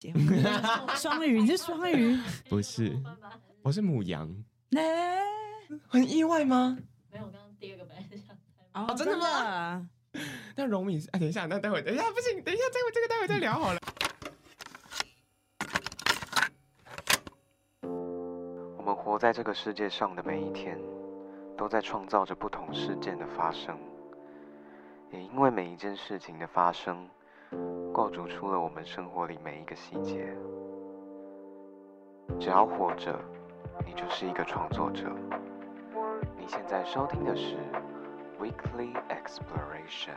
双鱼，你是双鱼？不是，我是母羊。呢、欸，很意外吗？没有，我刚刚第二个本来是想哦，哦，真的吗？那荣米，哎，等一下，那待会，等一下，不行，等一下，这个这个待会再聊好了。我们活在这个世界上的每一天，都在创造着不同事件的发生，也因为每一件事情的发生，构筑出了我们生活里每一个细节。只要活着，你就是一个创作者。你现在收听的是 Weekly Exploration。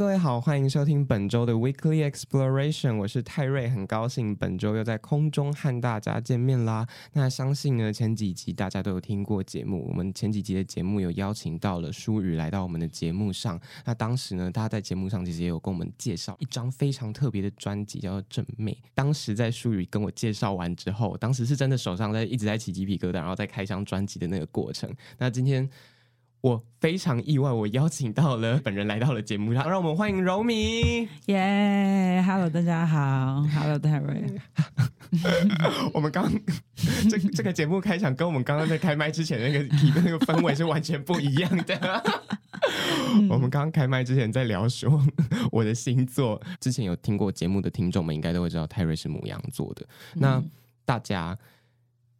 各位好，欢迎收听本周的 Weekly Exploration，我是泰瑞，很高兴本周又在空中和大家见面啦。那相信呢，前几集大家都有听过节目，我们前几集的节目有邀请到了舒雨来到我们的节目上。那当时呢，他在节目上其实也有跟我们介绍一张非常特别的专辑，叫做《正妹》。当时在舒雨跟我介绍完之后，当时是真的手上在一直在起鸡皮疙瘩，然后在开箱专辑的那个过程。那今天。我非常意外，我邀请到了本人来到了节目上，让我们欢迎柔米。耶、yeah,，Hello，大家好，Hello，泰瑞。我们刚这这个节目开场跟我们刚刚在开麦之前那个体的那个氛围是完全不一样的。我们刚刚开麦之前在聊说我的星座，之前有听过节目的听众们应该都会知道泰瑞是牡羊座的。那大家。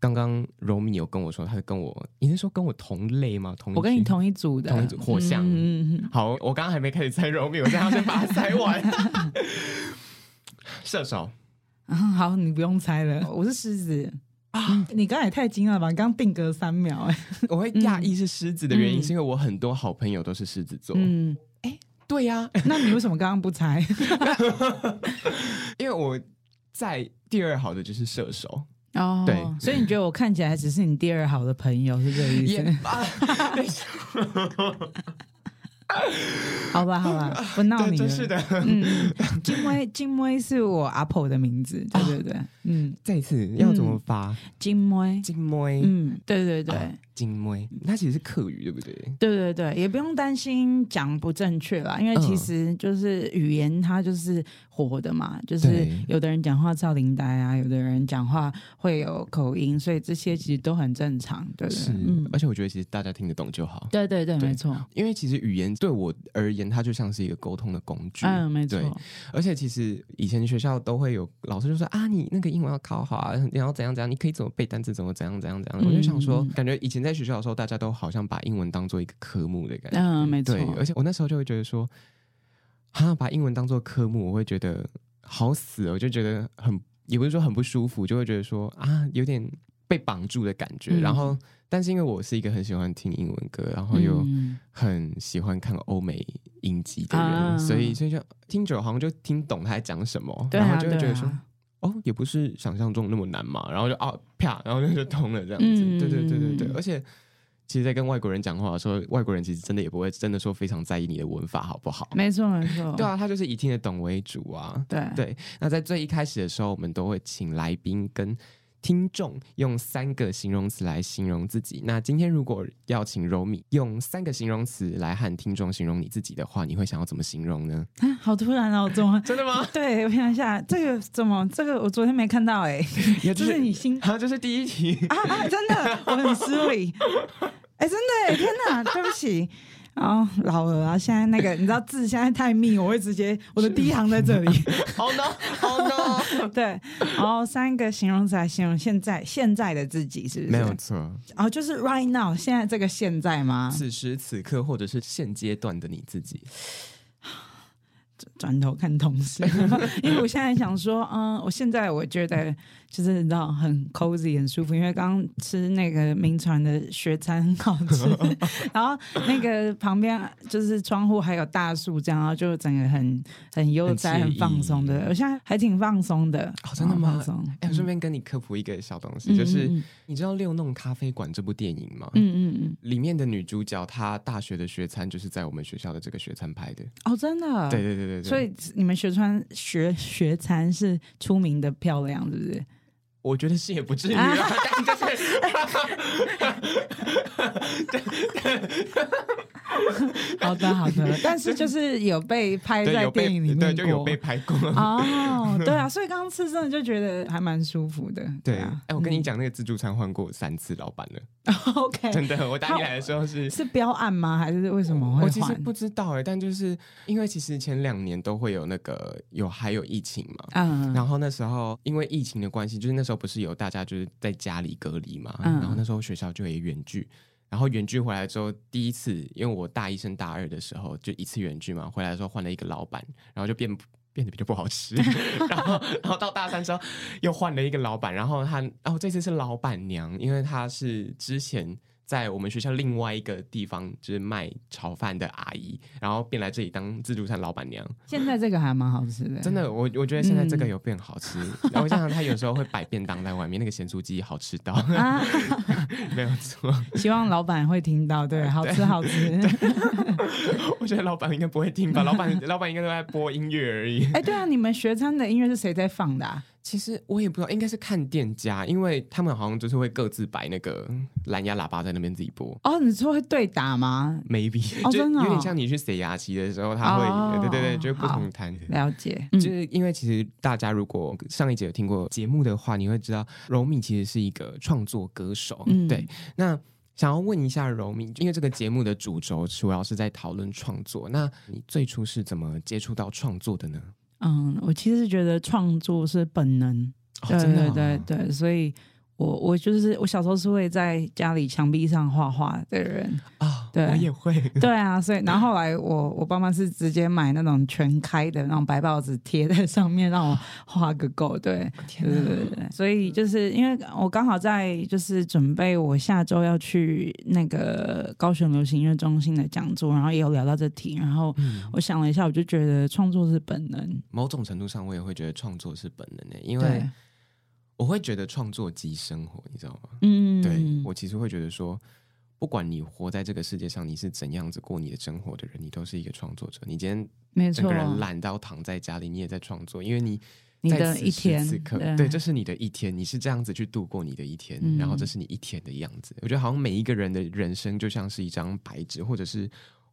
刚刚柔米有跟我说，他是跟我，你是说跟我同类吗？同我跟你同一组的，同一组火象。嗯、好，我刚刚还没开始猜柔米，我现在要先把它猜完。射手、嗯，好，你不用猜了，我是狮子啊！你刚才也太惊讶了吧？你刚定格三秒，哎，我会讶异是狮子的原因，嗯、是因为我很多好朋友都是狮子座。嗯，哎，对呀、啊，那你为什么刚刚不猜？因为我在第二好的就是射手。哦、oh，对，所以你觉得我看起来只是你第二好的朋友，是这个意思？好吧，好吧，不闹你了。是的，嗯，金威，金威是我阿婆的名字，对对对，嗯，这一次要怎么发？金威，金威，嗯，对对对。啊金威，它其实是客语，对不对？对对对，也不用担心讲不正确啦，因为其实就是语言它就是活的嘛，嗯、就是有的人讲话超龄呆啊，有的人讲话会有口音，所以这些其实都很正常，对不对？是，嗯，而且我觉得其实大家听得懂就好。对对对，对没错。因为其实语言对我而言，它就像是一个沟通的工具。嗯，没错。而且其实以前学校都会有老师就说啊，你那个英文要考好啊，你要怎样怎样，你可以怎么背单词，怎么怎样怎样怎样。嗯、我就想说，感觉以前在学校的时候，大家都好像把英文当做一个科目的感觉，嗯，没错。对，而且我那时候就会觉得说，哈，把英文当做科目，我会觉得好死哦，我就觉得很，也不是说很不舒服，就会觉得说啊，有点被绑住的感觉。嗯、然后，但是因为我是一个很喜欢听英文歌，然后又很喜欢看欧美音集的人，嗯、所以所以就听久好像就听懂他在讲什么，然后就会觉得说，哦，也不是想象中那么难嘛。然后就啊啪，然后就就通了这样子。嗯、对对对对对，而且。其实，在跟外国人讲话的时候，外国人其实真的也不会真的说非常在意你的文法好不好？没错，没错。对啊，他就是以听得懂为主啊。对对。那在最一开始的时候，我们都会请来宾跟听众用三个形容词来形容自己。那今天如果要请柔米用三个形容词来和听众形容你自己的话，你会想要怎么形容呢？啊，好突然哦，怎么？真的吗？对，我想一下，这个怎么？这个我昨天没看到哎、欸，这是你新啊？这是第一题啊啊！真的，我很失礼。哎、欸，真的，天哪，对不起，然后老了啊，现在那个你知道字现在太密，我会直接我的第一行在这里。好的，好的，对，然后三个形容词来形容现在现在的自己，是不是？没有错。然后就是 right now，现在这个现在吗？此时此刻，或者是现阶段的你自己。转头看同事，因为我现在想说，嗯，我现在我觉得就是你知道很 cozy 很舒服，因为刚刚吃那个名传的学餐很好吃，然后那个旁边就是窗户还有大树，这样然后就整个很很悠哉、很放松的。我现在还挺放松的，哦，真的吗？哎，我顺便跟你科普一个小东西，就是你知道《六弄咖啡馆》这部电影吗？嗯嗯嗯，里面的女主角她大学的学餐就是在我们学校的这个学餐拍的。哦，真的？对对对对对。所以你们学川学学餐是出名的漂亮，对不是？我觉得是也不至于啊，但就是。好的，好的，但是就是有被拍在电影里面就有被拍过哦。对啊，所以刚刚吃真的就觉得还蛮舒服的。对啊，哎、欸，我跟你讲，那个自助餐换过三次老板了。OK，真的，我打你来的时候是是标案吗？还是为什么会换？我其实不知道哎、欸，但就是因为其实前两年都会有那个有还有疫情嘛，嗯，然后那时候因为疫情的关系，就是那时候不是有大家就是在家里隔离嘛，嗯，然后那时候学校就也远距。然后远距回来之后，第一次因为我大一升大二的时候就一次远距嘛，回来的时候换了一个老板，然后就变变得比较不好吃。然后然后到大三之后又换了一个老板，然后他哦这次是老板娘，因为她是之前。在我们学校另外一个地方，就是卖炒饭的阿姨，然后便来这里当自助餐老板娘。现在这个还蛮好吃的，真的，我我觉得现在这个有变好吃。然后我想想，他有时候会摆便当在外面，那个咸酥鸡好吃到，啊、没有错。希望老板会听到，对，好吃好吃。我觉得老板应该不会听吧？老板老板应该都在播音乐而已。哎，对啊，你们学餐的音乐是谁在放的啊？其实我也不知道，应该是看店家，因为他们好像就是会各自摆那个蓝牙喇叭在那边自己播。哦，你说会对打吗？Maybe，、哦、真的、哦、有点像你去塞牙期的时候，他会，哦、对对对，就不同摊。了解，就是因为其实大家如果上一节有听过节目的话，你会知道柔米其实是一个创作歌手。嗯、对，那想要问一下柔米，因为这个节目的主轴主要是在讨论创作，那你最初是怎么接触到创作的呢？嗯，我其实觉得创作是本能，哦、对对对对，所以。我我就是我小时候是会在家里墙壁上画画的人啊，哦、对，我也会，对啊，所以然后后来我我爸妈是直接买那种全开的那种白报纸贴在上面让我画个够，对，对对对，所以就是因为我刚好在就是准备我下周要去那个高雄流行音乐中心的讲座，然后也有聊到这题，然后我想了一下，我就觉得创作是本能，某种程度上我也会觉得创作是本能的，因为。我会觉得创作即生活，你知道吗？嗯，对，我其实会觉得说，不管你活在这个世界上，你是怎样子过你的生活的人，你都是一个创作者。你今天整个人懒到躺在家里，你也在创作，因为你在此时此刻，对，这是你的一天，你是这样子去度过你的一天，然后这是你一天的样子。我觉得好像每一个人的人生就像是一张白纸，或者是。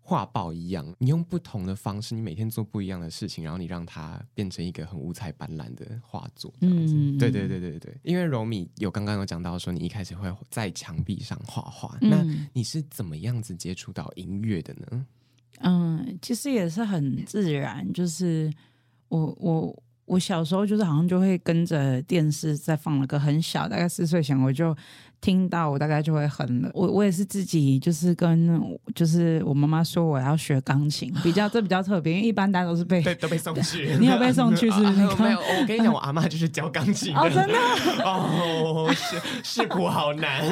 画报一样，你用不同的方式，你每天做不一样的事情，然后你让它变成一个很五彩斑斓的画作。嗯，对对对对对。因为柔米有刚刚有讲到说，你一开始会在墙壁上画画，嗯，那你是怎么样子接触到音乐的呢？嗯，其实也是很自然，就是我我我小时候就是好像就会跟着电视在放了个很小，大概四岁前我就。听到我大概就会哼了，我我也是自己就是跟就是我妈妈说我要学钢琴，比较这比较特别，因为一般大家都是被都被送去，你有被送去是不是？没有，没有，我跟你讲，我阿妈就是教钢琴的。哦，真的？哦，是是谱好难，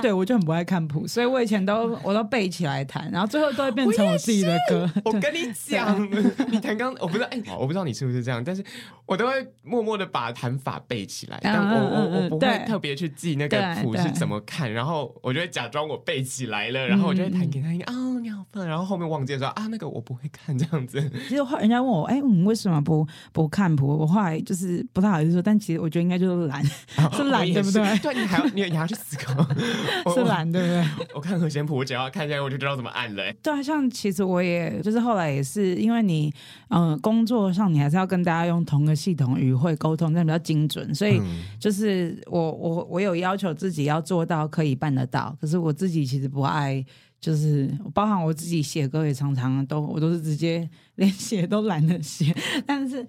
对我就很不爱看谱，所以我以前都我都背起来弹，然后最后都会变成我自己的歌。我跟你讲，你弹钢，我不知道，哎，我不知道你是不是这样，但是我都会默默的把弹法背起来，但我我我不会特别去记那个。谱是怎么看，然后我就会假装我背起来了，然后我就会弹给他听。啊、嗯哦，你好棒！然后后面忘记说啊，那个我不会看这样子。其实后人家问我，哎，你为什么不不看谱？我后来就是不太好意思说，但其实我觉得应该就是懒，哦、是懒对不对？对，你还要你你还要去思考，是懒对不对？我，我看和弦谱，我只要看一下，我就知道怎么按了。对啊，像其实我也就是后来也是，因为你嗯、呃、工作上你还是要跟大家用同个系统语汇沟通，这样比较精准，所以就是我我我有要求自己要做到。可以办得到，可是我自己其实不爱，就是包含我自己写歌也常常都我都是直接连写都懒得写，但是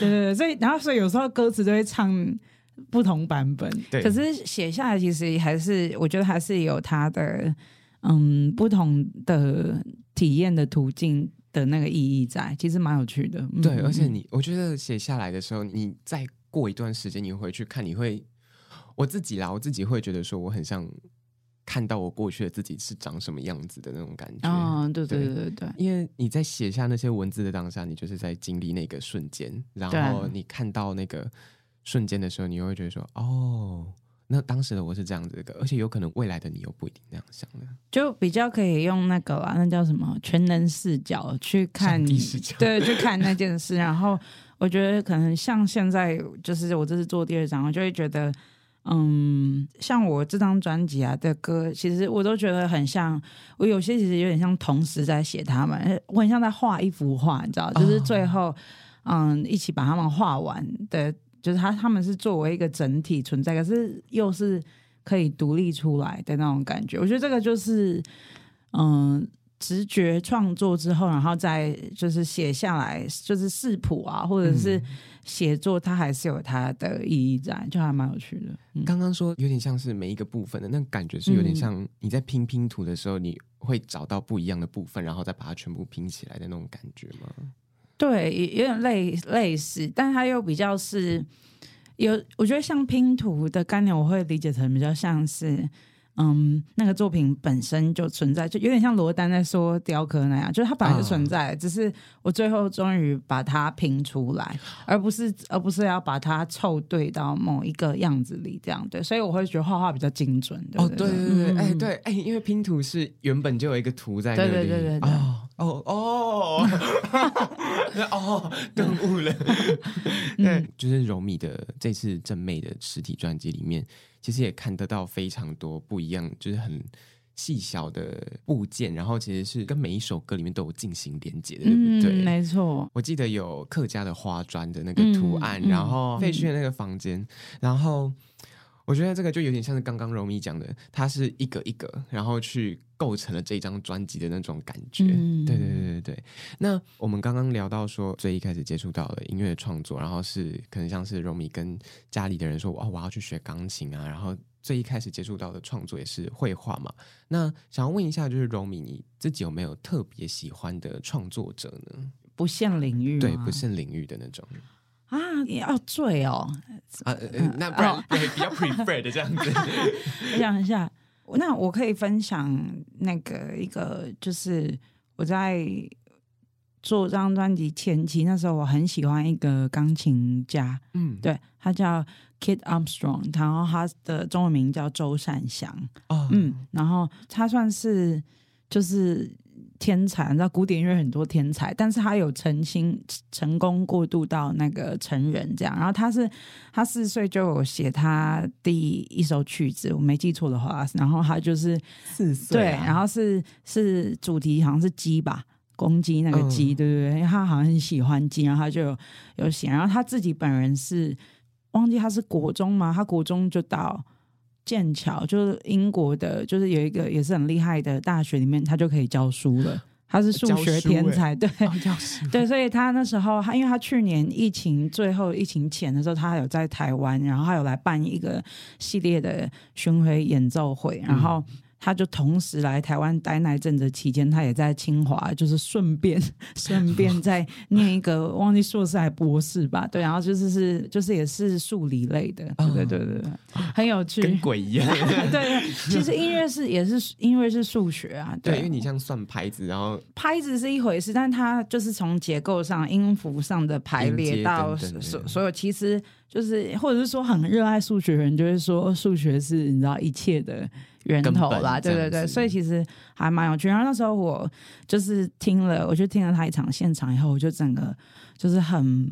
对对对，所以然后所以有时候歌词都会唱不同版本，对，可是写下来其实还是我觉得还是有它的嗯不同的体验的途径。的那个意义在，其实蛮有趣的。对，嗯、而且你我觉得写下来的时候，你再过一段时间，你回去看，你会我自己啦，我自己会觉得说，我很像看到我过去的自己是长什么样子的那种感觉。哦，对对对对对，因为你在写下那些文字的当下，你就是在经历那个瞬间，然后你看到那个瞬间的时候，你又会觉得说，哦。那当时的我是这样子的，而且有可能未来的你又不一定那样想的，就比较可以用那个啦，那叫什么全能视角去看，对，去看那件事。然后我觉得可能像现在，就是我这次做第二章，我就会觉得，嗯，像我这张专辑啊的歌，其实我都觉得很像，我有些其实有点像同时在写他们，我很像在画一幅画，你知道，就是最后，嗯，一起把他们画完的。就是他，他们是作为一个整体存在，可是又是可以独立出来的那种感觉。我觉得这个就是，嗯、呃，直觉创作之后，然后再就是写下来，就是视谱啊，或者是写作，它还是有它的意义在，就还蛮有趣的。嗯、刚刚说有点像是每一个部分的那感觉，是有点像你在拼拼图的时候，你会找到不一样的部分，然后再把它全部拼起来的那种感觉吗？对，有点类类似，但它又比较是有，我觉得像拼图的概念，我会理解成比较像是。嗯，那个作品本身就存在，就有点像罗丹在说雕刻那样，就是它本来就存在，嗯、只是我最后终于把它拼出来，而不是而不是要把它凑对到某一个样子里这样对，所以我会觉得画画比较精准。对对哦，对对对，哎、对哎、欸，因为拼图是原本就有一个图在那里，对对对对对，哦哦哦，哦，顿悟了，对，就是柔米的这次正妹的实体专辑里面。其实也看得到非常多不一样，就是很细小的部件，然后其实是跟每一首歌里面都有进行连接的，对不对？嗯，没错。我记得有客家的花砖的那个图案，嗯、然后废墟的那个房间，嗯、然后。我觉得这个就有点像是刚刚柔米讲的，它是一个一个，然后去构成了这张专辑的那种感觉。嗯、对对对对对。那我们刚刚聊到说，最一开始接触到的音乐创作，然后是可能像是柔米跟家里的人说，哦，我要去学钢琴啊。然后最一开始接触到的创作也是绘画嘛。那想要问一下，就是柔米你自己有没有特别喜欢的创作者呢？不限领域，对，不限领域的那种。啊，也要醉哦！啊，那不然、哦、比较 prefer 的这样子。我想一下，那我可以分享那个一个，就是我在做这张专辑前期，那时候我很喜欢一个钢琴家，嗯，对，他叫 Kit Armstrong，然后他的中文名叫周善祥，哦，嗯，然后他算是就是。天才，你知道古典音乐很多天才，但是他有成心成功过渡到那个成人这样。然后他是他四岁就有写他第一首曲子，我没记错的话，然后他就是四岁、啊，对，然后是是主题好像是鸡吧，公鸡那个鸡，嗯、对不对？因为他好像很喜欢鸡，然后他就有有写。然后他自己本人是忘记他是国中吗？他国中就到。剑桥就是英国的，就是有一个也是很厉害的大学里面，他就可以教书了。他是数学天才，对，哦、对，所以他那时候他，因为他去年疫情最后疫情前的时候，他还有在台湾，然后他有来办一个系列的巡回演奏会，然后。嗯他就同时来台湾待那阵子期间，他也在清华，就是顺便 顺便再念一个忘记硕士还博士吧，对，然后就是是就是也是数理类的，对对对对，很有趣，跟鬼一样。对 对，其实音乐是也是音乐是数学啊，对，对，因为你像算拍子，然后拍子是一回事，但它就是从结构上、音符上的排列到所所有，其实就是或者是说很热爱数学的人，就会说数学是你知道一切的。源头啦，对对对，所以其实还蛮有趣。然后那时候我就是听了，我就听了他一场现场以后，我就整个就是很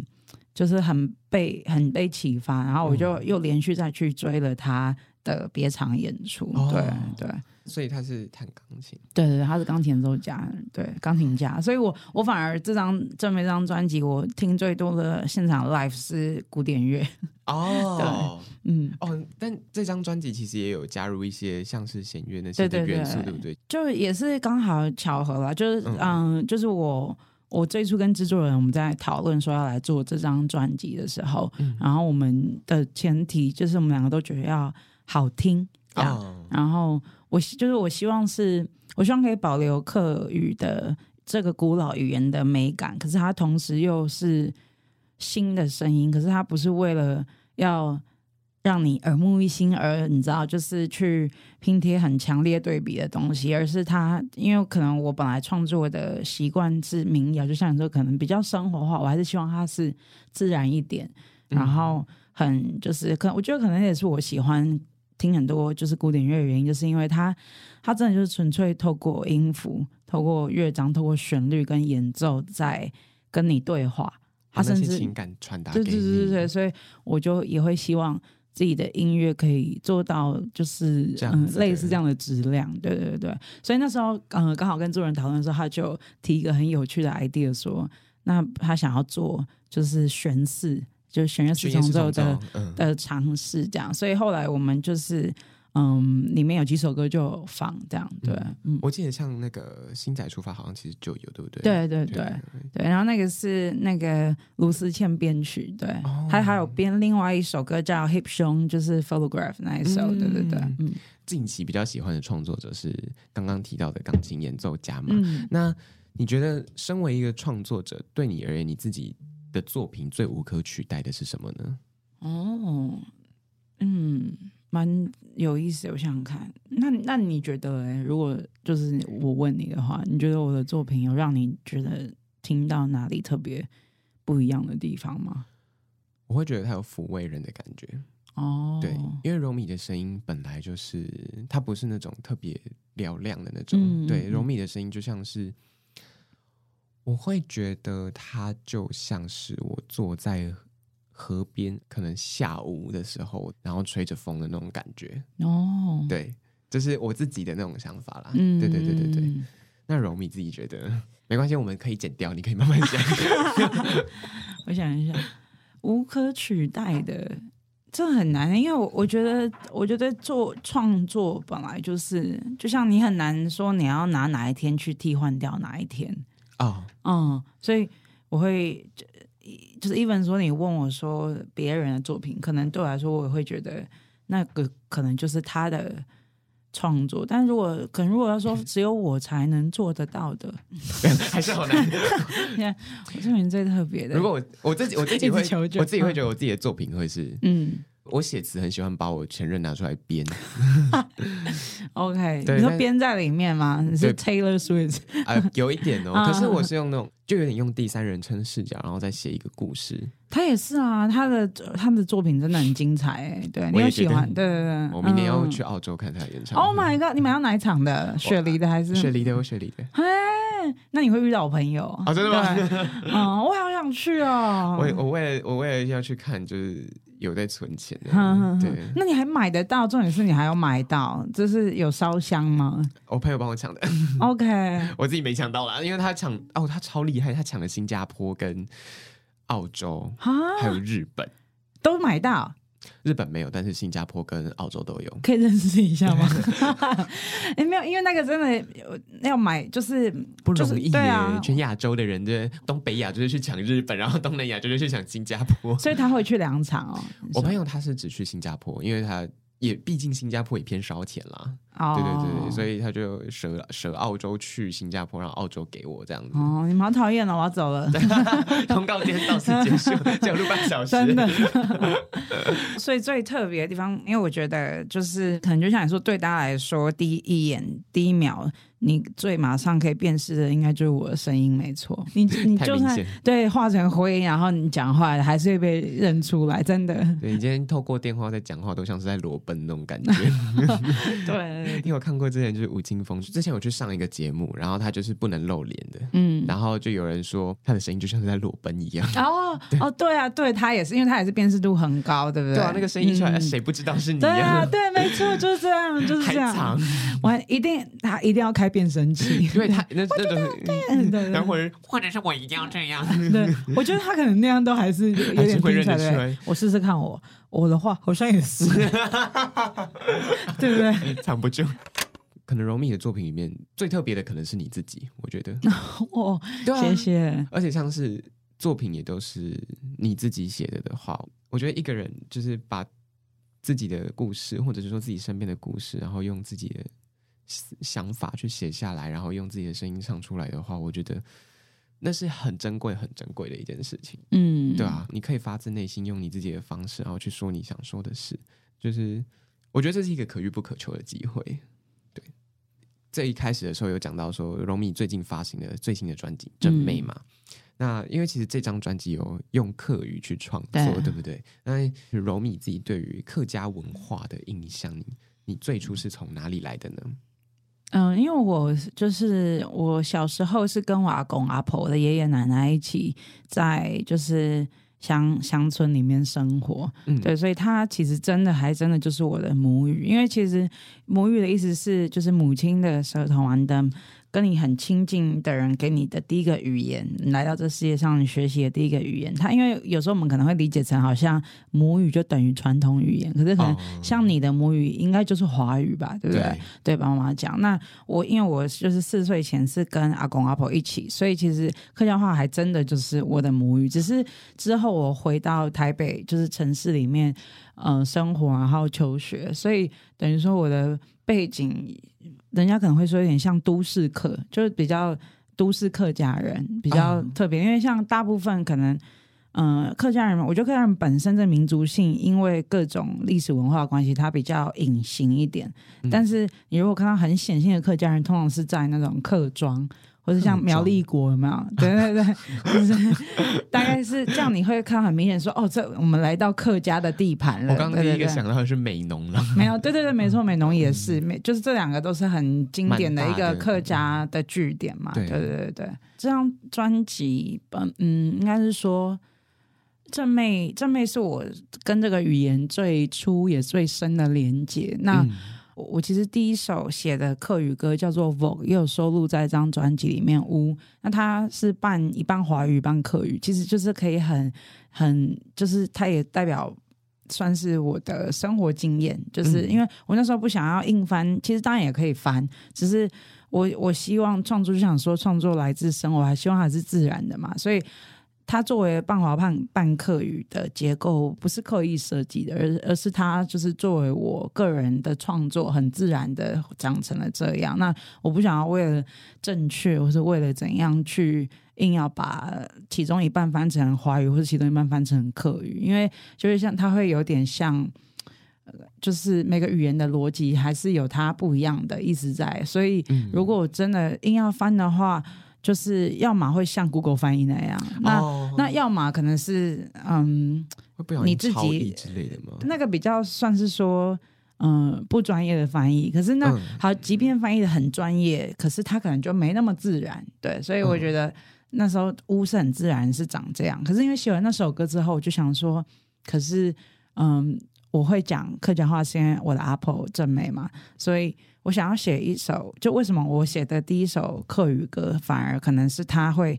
就是很被很被启发，然后我就又连续再去追了他的别场演出。哦、对对，所以他是弹钢琴，对对对，他是钢琴演奏家，对钢琴家。所以我我反而这张这么一张专辑，我听最多的现场 live 是古典乐。哦，嗯，哦，但这张专辑其实也有加入一些像是弦乐那些的元素，对，对，对，对不对？就也是刚好巧合了，就是嗯，嗯，就是我我最初跟制作人我们在讨论说要来做这张专辑的时候，嗯、然后我们的前提就是我们两个都觉得要好听，这样，哦、然后我就是我希望是，我希望可以保留客语的。这个古老语言的美感，可是它同时又是新的声音，可是它不是为了要让你耳目一新而你知道，就是去拼贴很强烈对比的东西，而是它因为可能我本来创作的习惯是民谣，就像你说，可能比较生活化，我还是希望它是自然一点，然后很就是可能我觉得可能也是我喜欢。听很多就是古典乐的原因，就是因为它，它真的就是纯粹透过音符、透过乐章、透过旋律跟演奏在跟你对话。它甚至情感传达，对对对对对，所以我就也会希望自己的音乐可以做到，就是嗯类似这样的质量。对对对，所以那时候嗯刚好跟主人讨论的时候，他就提一个很有趣的 idea，说那他想要做就是悬四。就是弦乐四重奏的的尝试，这样，所以后来我们就是，嗯，里面有几首歌就放这样，对，嗯，我记得像那个星仔出发，好像其实就有，对不对？对对对对，然后那个是那个卢思倩编曲，对，他还有编另外一首歌叫 Hip Song，就是 Photograph 那一首，对对对，嗯，近期比较喜欢的创作者是刚刚提到的钢琴演奏家嘛？那你觉得身为一个创作者，对你而言，你自己？的作品最无可取代的是什么呢？哦，嗯，蛮有意思的。我想想看，那那你觉得，欸，如果就是我问你的话，你觉得我的作品有让你觉得听到哪里特别不一样的地方吗？我会觉得它有抚慰人的感觉。哦，对，因为柔米的声音本来就是，它不是那种特别嘹亮的那种。嗯，对，柔米的声音就像是。我会觉得它就像是我坐在河边，可能下午的时候，然后吹着风的那种感觉。哦，对，这、就是我自己的那种想法啦。嗯，对对对对对。那柔米自己觉得没关系，我们可以剪掉，你可以慢慢讲。我想一下，无可取代的，这很难，因为我我觉得，我觉得做创作本来就是，就像你很难说你要拿哪一天去替换掉哪一天。啊，oh. 嗯，所以我会就就是，even 说你问我说别人的作品，可能对我来说，我会觉得那个可能就是他的创作。但如果可能，如果要说只有我才能做得到的，还是好难。你看，我这边最特别的。如果我我自己我自己会，我自己会觉得我自己的作品会是嗯。我写词很喜欢把我前任拿出来编，OK，你说编在里面吗？你是 Taylor Swift 啊、呃，有一点哦。可是我是用那种，就有点用第三人称视角，然后再写一个故事。他也是啊，他的他的作品真的很精彩哎。对，你也喜欢？对对对。我明年要去澳洲看他的演唱会。Oh my god！你买到哪一场的？雪梨的还是？雪梨的，我雪梨的。嘿，那你会遇到我朋友啊？真的吗？嗯，我好想去哦。我我为了我为了要去看，就是。有在存钱的，对。那你还买得到？重点是你还要买到，就是有烧香吗？我朋友帮我抢的。OK，我自己没抢到啦，因为他抢哦，他超厉害，他抢了新加坡跟澳洲，哈还有日本都买到。日本没有，但是新加坡跟澳洲都有，可以认识一下吗？哎，没有，因为那个真的要买，就是不容易。对啊，全亚洲的人，对东北亚就是去抢日本，然后东南亚就是去抢新加坡，所以他会去两场哦。我朋友他是只去新加坡，因为他。也毕竟新加坡也偏烧钱啦，oh. 对对对，所以他就舍舍澳洲去新加坡，让澳洲给我这样子。哦，oh, 你蛮讨厌的，我要走了。通告今天到此结束，只有录半小时。真的。所以最特别的地方，因为我觉得就是可能就像你说，对大家来说，第一眼、第一秒。你最马上可以辨识的，应该就是我的声音，没错。你你就算对化成灰，然后你讲话还是会被认出来，真的。对，你今天透过电话在讲话，都像是在裸奔那种感觉。对，你有看过之前就是吴青峰，之前我去上一个节目，然后他就是不能露脸的，嗯，然后就有人说他的声音就像是在裸奔一样。哦 对哦，对啊，对他也是，因为他也是辨识度很高，对不对？对啊，那个声音出来，谁、嗯、不知道是你？对啊，对，没错，就是这样，就是这样。长我一定，他一定要开。变声器，因为他那那种，等会儿或者是我一定要这样。对，我觉得他可能那样都还是有点会认得出来。我试试看，我我的话好像也是，对不对？藏不住。可能柔米的作品里面最特别的可能是你自己，我觉得。哦，谢谢。而且像是作品也都是你自己写的的话，我觉得一个人就是把自己的故事，或者是说自己身边的故事，然后用自己的。想法去写下来，然后用自己的声音唱出来的话，我觉得那是很珍贵、很珍贵的一件事情。嗯，对啊，你可以发自内心用你自己的方式，然后去说你想说的事，就是我觉得这是一个可遇不可求的机会。对，这一开始的时候有讲到说，柔米最近发行的最新的专辑《正妹》嘛。嗯那因为其实这张专辑有用客语去创作，对，对不对？那柔米自己对于客家文化的印象，你你最初是从哪里来的呢？嗯，因为我就是我小时候是跟我阿公阿婆、我的爷爷奶奶一起在就是乡乡村里面生活，嗯，对，所以他其实真的还真的就是我的母语，因为其实母语的意思是就是母亲的舌头完的。跟你很亲近的人给你的第一个语言，来到这世界上你学习的第一个语言，他因为有时候我们可能会理解成好像母语就等于传统语言，可是可能像你的母语应该就是华语吧，对不对？对，对，爸妈讲。那我因为我就是四岁前是跟阿公阿婆一起，所以其实客家话还真的就是我的母语。只是之后我回到台北，就是城市里面，嗯、呃，生活然后求学，所以等于说我的背景。人家可能会说有点像都市客，就是比较都市客家人比较特别，因为像大部分可能，嗯、呃，客家人，我觉得客家人本身的民族性，因为各种历史文化关系，它比较隐形一点。但是你如果看到很显性的客家人，通常是在那种客庄。或者像苗栗国有没有？对对对，就是大概是这样，你会看很明显说，哦，这我们来到客家的地盘了。我刚刚第一个想到的是美浓了，没有，对对对，没错，美浓也是，美、嗯、就是这两个都是很经典的一个客家的据点嘛。对对对对，这张专辑，嗯嗯，应该是说正妹正妹是我跟这个语言最初也最深的连接。那。嗯我其实第一首写的客语歌叫做《Vogue》，也有收录在这张专辑里面。呜，那它是半一半华语，半客语，其实就是可以很很，就是它也代表算是我的生活经验。就是因为我那时候不想要硬翻，其实当然也可以翻，只是我我希望创作就想说创作来自生活，还希望还是自然的嘛，所以。它作为半华半半客语的结构，不是刻意设计的，而而是它就是作为我个人的创作，很自然的长成了这样。那我不想要为了正确，或是为了怎样去硬要把其中一半翻成华语，或者其中一半翻成客语，因为就是像它会有点像，就是每个语言的逻辑还是有它不一样的意思在。所以如果我真的硬要翻的话，就是要么会像 Google 翻译那样，那、哦、那要么可能是嗯，你自己之类的吗？那个比较算是说嗯不专业的翻译。可是那、嗯、好，即便翻译的很专业，可是它可能就没那么自然。对，所以我觉得那时候乌是很自然是长这样。可是因为写完那首歌之后，我就想说，可是嗯，我会讲客家话，是因为我的阿婆正妹嘛，所以。我想要写一首，就为什么我写的第一首客语歌，反而可能是他会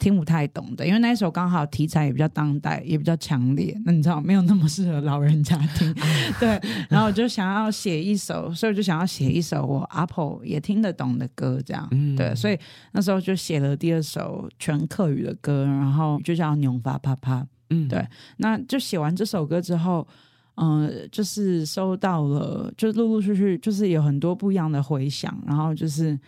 听不太懂的，因为那一首刚好题材也比较当代，也比较强烈。那你知道没有那么适合老人家听，对。然后我就想要写一首，所以我就想要写一首我阿婆也听得懂的歌，这样。对，所以那时候就写了第二首全客语的歌，然后就叫《牛发啪啪》。嗯，对。那就写完这首歌之后。嗯、就是收到了，就陆陆续续，就是有很多不一样的回响，然后就是，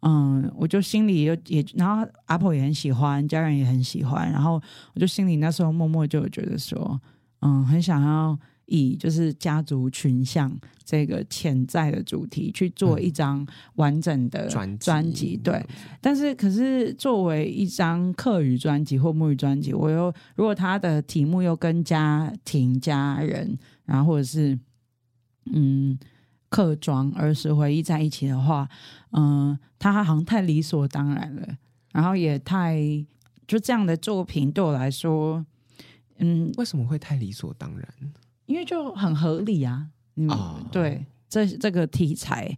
嗯，我就心里也也，然后阿婆也很喜欢，家人也很喜欢，然后我就心里那时候默默就觉得说，嗯，很想要。以就是家族群像这个潜在的主题去做一张完整的专辑，对。但是，可是作为一张客语专辑或母语专辑，我又如果他的题目又跟家庭、家人，然后或者是嗯客庄儿时回忆在一起的话，嗯，他好像太理所当然了，然后也太就这样的作品对我来说，嗯，为什么会太理所当然？因为就很合理啊，嗯，oh. 对，这这个题材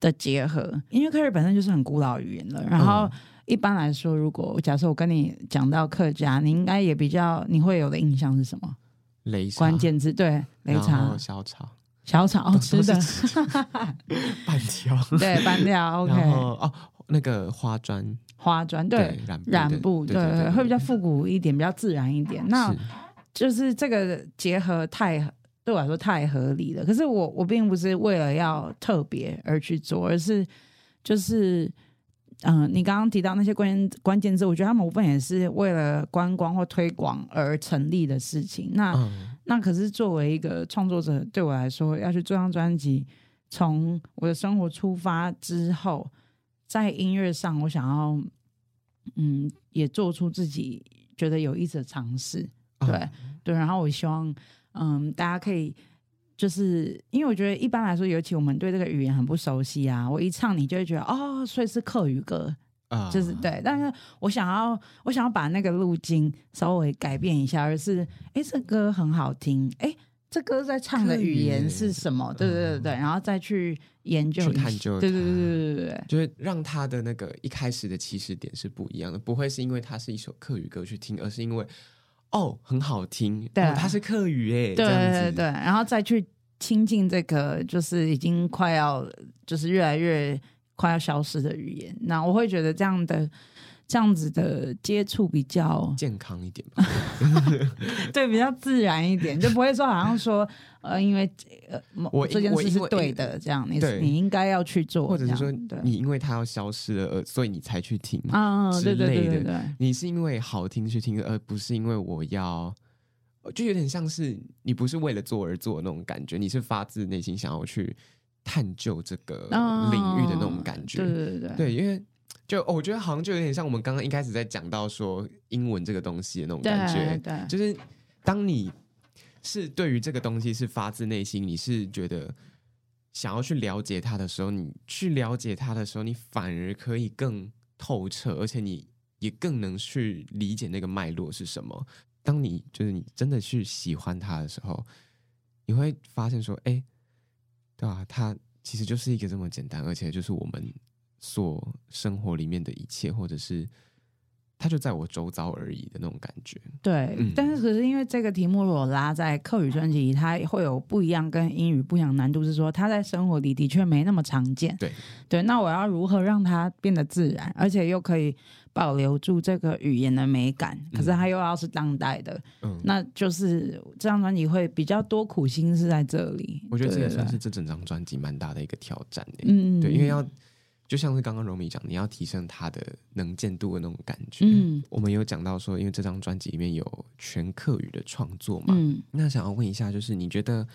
的结合，因为客语本身就是很古老语言了。然后一般来说，如果假设我跟你讲到客家，你应该也比较你会有的印象是什么？擂茶，关键字对，雷茶、小草、小炒吃的，半条 对，半条 OK 哦，那个花砖，花砖对，染染布对，会比较复古一点，比较自然一点。那就是这个结合太对我来说太合理了。可是我我并不是为了要特别而去做，而是就是嗯、呃，你刚刚提到那些关关键字，我觉得他们部分也是为了观光或推广而成立的事情。那、嗯、那可是作为一个创作者，对我来说要去做张专辑，从我的生活出发之后，在音乐上，我想要嗯，也做出自己觉得有意思的尝试。对、嗯、对，然后我希望。嗯，大家可以就是因为我觉得一般来说，尤其我们对这个语言很不熟悉啊，我一唱你就会觉得哦，所以是客语歌啊，就是对。但是我想要，我想要把那个路径稍微改变一下，而是哎，这歌很好听，哎，这歌在唱的语言是什么？对对对对，然后再去研究、去探究，对对对对对对，就是让他的那个一开始的起始点是不一样的，不会是因为它是一首客语歌去听，而是因为。哦，很好听，对，哦、它是客语哎，对对对，然后再去亲近这个，就是已经快要，就是越来越快要消失的语言，那我会觉得这样的。这样子的接触比较健康一点吧，对，比较自然一点，就不会说好像说呃，因为呃，我这件事是对的，这样你你应该要去做，或者是说你因为它要消失了，呃，所以你才去听啊之类的。对对对对，你是因为好听去听，而不是因为我要，就有点像是你不是为了做而做的那种感觉，你是发自内心想要去探究这个领域的那种感觉。对对对对，因为。就我觉得好像就有点像我们刚刚一开始在讲到说英文这个东西的那种感觉，对，对，就是当你是对于这个东西是发自内心，你是觉得想要去了解它的时候，你去了解它的时候，你反而可以更透彻，而且你也更能去理解那个脉络是什么。当你就是你真的去喜欢它的时候，你会发现说，哎、欸，对吧？它其实就是一个这么简单，而且就是我们。所生活里面的一切，或者是他就在我周遭而已的那种感觉。对，嗯、但是可是因为这个题目如果拉在课语专辑，它会有不一样，跟英语不一样难度是说，它在生活里的确没那么常见。对对，那我要如何让它变得自然，而且又可以保留住这个语言的美感？可是它又要是当代的，嗯，那就是这张专辑会比较多苦心是在这里。我觉得这也算是这整张专辑蛮大的一个挑战。嗯，对，因为要。就像是刚刚柔米讲，你要提升他的能见度的那种感觉。嗯，我们有讲到说，因为这张专辑里面有全客语的创作嘛，嗯，那想要问一下，就是你觉得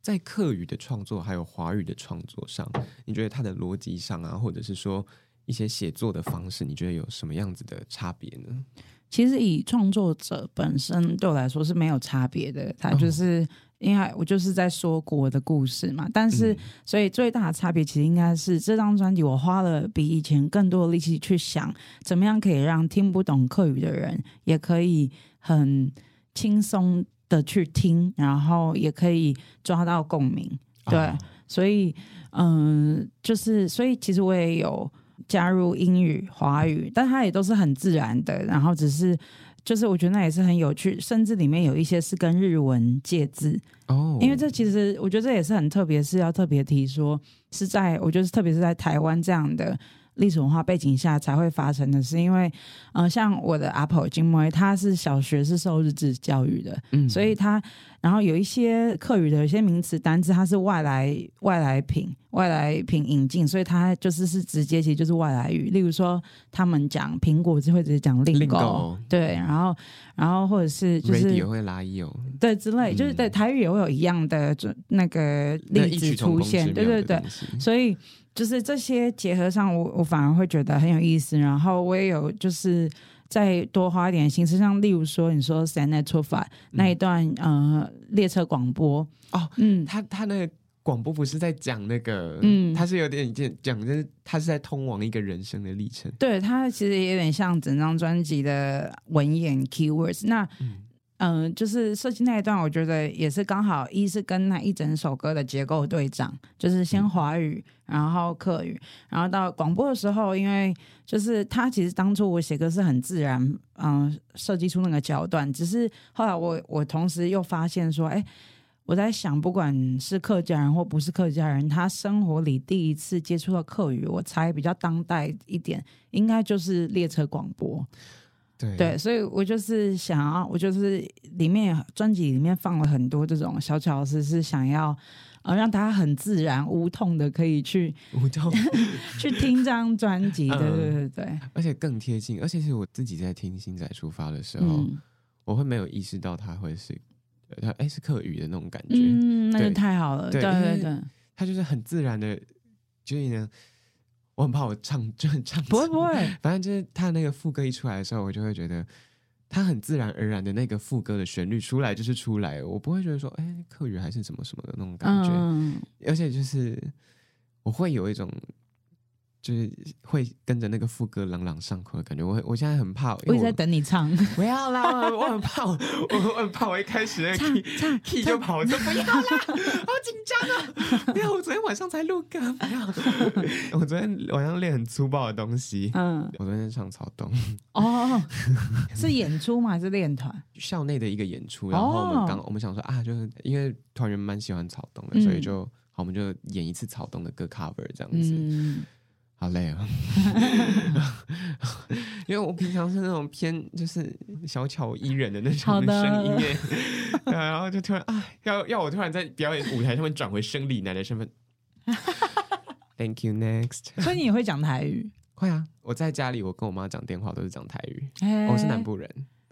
在客语的创作还有华语的创作上，你觉得它的逻辑上啊，或者是说一些写作的方式，你觉得有什么样子的差别呢？其实以创作者本身对我来说是没有差别的，他就是。哦因为我就是在说国的故事嘛，但是所以最大的差别其实应该是这张专辑我花了比以前更多的力气去想，怎么样可以让听不懂客语的人也可以很轻松的去听，然后也可以抓到共鸣。对，哦、所以嗯，就是所以其实我也有加入英语、华语，但它也都是很自然的，然后只是。就是我觉得那也是很有趣，甚至里面有一些是跟日文借字哦，oh. 因为这其实我觉得这也是很特别，是要特别提说是在我觉得特别是在台湾这样的。历史文化背景下才会发生的是，因为，呃，像我的阿婆金梅，他是小学是受日治教育的，嗯，所以他，然后有一些课语的有些名词单字，它是外来外来品外来品引进，所以它就是是直接其实就是外来语。例如说，他们讲苹果就会直接讲 lingo，对，然后然后或者是就是 radio 会拉有对之类，就是对台语也会有一样的就那个例子出现，对对对，所以。就是这些结合上我，我我反而会觉得很有意思。然后我也有就是再多花一点心思，像例如说你说 Sanet 出发那一段，嗯、呃，列车广播哦，嗯，他他那个广播不是在讲那个，嗯，他是有点讲讲，就是他是在通往一个人生的历程。对，他其实也有点像整张专辑的文言 keywords。那嗯。嗯，就是设计那一段，我觉得也是刚好，一是跟那一整首歌的结构对仗，就是先华语，然后客语，然后到广播的时候，因为就是他其实当初我写歌是很自然，嗯，设计出那个桥段，只是后来我我同时又发现说，哎，我在想，不管是客家人或不是客家人，他生活里第一次接触到客语，我猜比较当代一点，应该就是列车广播。对。对，所以我就是想要，我就是里面专辑里面放了很多这种小巧思，是想要呃让大家很自然无痛的可以去 无痛。去听这张专辑，对对对对，而且更贴近，而且是我自己在听《新仔出发》的时候，嗯、我会没有意识到他会是他哎是客语的那种感觉，嗯，那就太好了，对对对，对，他就是很自然的，就是呢。我很怕我唱就很唱，不会不会，反正就是他那个副歌一出来的时候，我就会觉得他很自然而然的那个副歌的旋律出来就是出来，我不会觉得说哎，客语还是什么什么的那种感觉，嗯、而且就是我会有一种。就是会跟着那个副歌朗朗上口的感觉，我我现在很怕，我一直在等你唱，不要啦，我很怕，我我很怕，我一开始唱唱 key 就跑，我说不要啦，好紧张啊！不要，我昨天晚上才录歌，不要，我昨天晚上练很粗暴的东西，嗯，我昨天在唱草东，哦，是演出吗？还是练团？校内的一个演出，然后我们刚、哦、我们想说啊，就是因为团员蛮喜欢草东的，嗯、所以就好，我们就演一次草东的歌 cover 这样子。嗯好累啊，因为我平常是那种偏就是小巧依人的那种声音耶，然后就突然啊，要要我突然在表演舞台上面转回生理男的身份。Thank you next。所以你也会讲台语？会啊，我在家里我跟我妈讲电话都是讲台语。欸、我是南部人。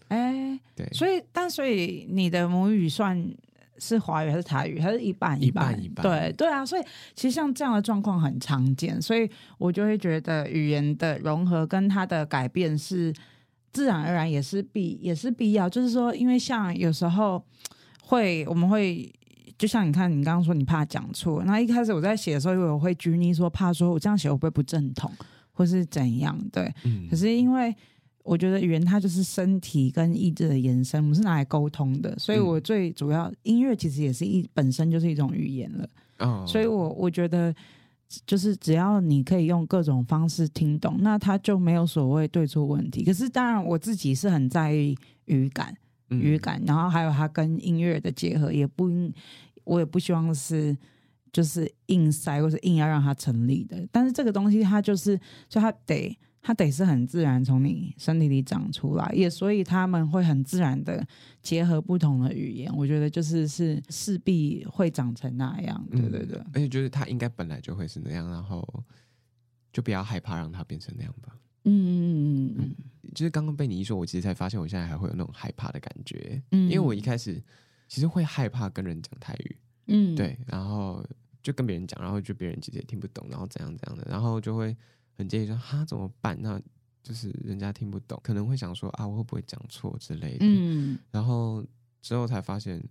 哎、欸，对，所以但所以你的母语算？是华语还是台语？还是一半一半？一半。对对啊，所以其实像这样的状况很常见，所以我就会觉得语言的融合跟它的改变是自然而然，也是必也是必要。就是说，因为像有时候会我们会，就像你看，你刚刚说你怕讲错，那一开始我在写的时候，我会拘泥说怕说我这样写会不会不正统，或是怎样？对，嗯、可是因为。我觉得语言它就是身体跟意志的延伸，我们是拿来沟通的，所以我最主要音乐其实也是一本身就是一种语言了。哦，所以我我觉得就是只要你可以用各种方式听懂，那它就没有所谓对错问题。可是当然我自己是很在意语感，语感，然后还有它跟音乐的结合，也不应我也不希望是就是硬塞或是硬要让它成立的。但是这个东西它就是，所以它得。它得是很自然从你身体里长出来，也所以他们会很自然的结合不同的语言。我觉得就是是势必会长成那样，对对对。而且就是它应该本来就会是那样，然后就不要害怕让它变成那样吧。嗯嗯嗯嗯。就是刚刚被你一说，我其实才发现我现在还会有那种害怕的感觉。嗯。因为我一开始其实会害怕跟人讲泰语。嗯。对，然后就跟别人讲，然后就别人其实也听不懂，然后怎样怎样的，然后就会。很介意说哈怎么办？那就是人家听不懂，可能会想说啊，我会不会讲错之类的。嗯，然后之后才发现，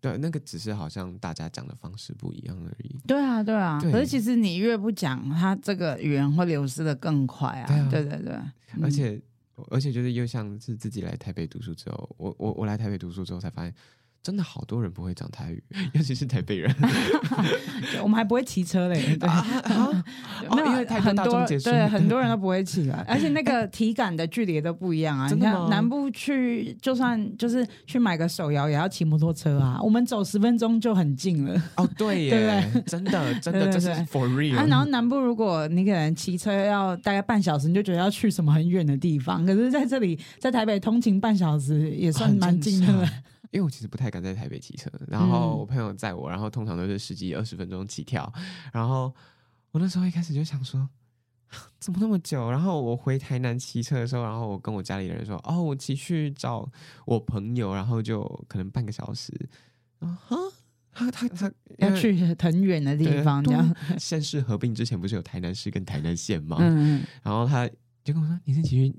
对，那个只是好像大家讲的方式不一样而已。对啊，对啊。对，可是其实你越不讲，它这个语言会流失的更快啊。对啊，对对对。而且而且就是又像是自己来台北读书之后，我我我来台北读书之后才发现。真的好多人不会讲台语，尤其是台北人。我们还不会骑车嘞，对，因为很多对很多人都不会骑啊，而且那个体感的距离都不一样啊。你看南部去，就算就是去买个手摇，也要骑摩托车啊。我们走十分钟就很近了。哦，对耶，真的真的，这是 for real。然后南部如果你可能骑车要大概半小时，你就觉得要去什么很远的地方。可是在这里，在台北通勤半小时也算蛮近的了。因为我其实不太敢在台北骑车，然后我朋友载我，然后通常都是十几二十分钟起跳，然后我那时候一开始就想说，怎么那么久？然后我回台南骑车的时候，然后我跟我家里人说，哦，我骑去找我朋友，然后就可能半个小时，啊，他他他 要去很远的地方，这样。县市合并之前不是有台南市跟台南县吗？嗯，然后他就跟我说，你是骑去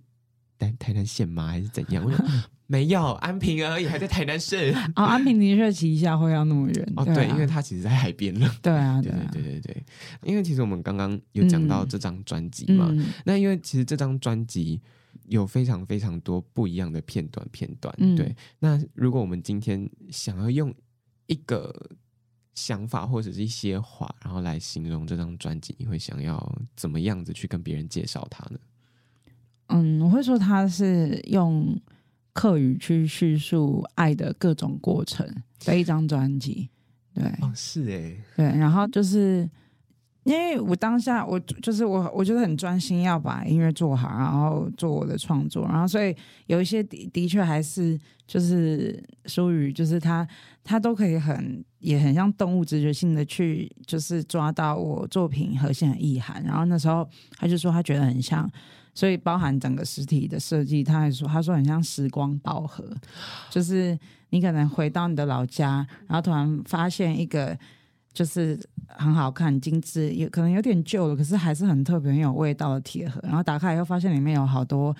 台台南县吗？还是怎样？我说。没有安平而已，还在台南市。哦，安平的确骑一下会要那么远。哦，对，因为它其实在海边了。对啊，对对对对对。因为其实我们刚刚有讲到这张专辑嘛，那因为其实这张专辑有非常非常多不一样的片段片段。对，那如果我们今天想要用一个想法或者是一些话，然后来形容这张专辑，你会想要怎么样子去跟别人介绍它呢？嗯，我会说他是用。客语去叙述爱的各种过程的一张专辑，对，哦，是哎，对，然后就是因为我当下我就是我，我觉得很专心要把音乐做好，然后做我的创作，然后所以有一些的的确还是就是疏于就是他他都可以很也很像动物直觉性的去就是抓到我作品核心的意涵，然后那时候他就说他觉得很像，所以包含整个实体的设计，他还说他说很像时光宝盒，就是你可能回到你的老家，然后突然发现一个。就是很好看、精致，有可能有点旧了，可是还是很特别、很有味道的铁盒。然后打开以后，发现里面有好多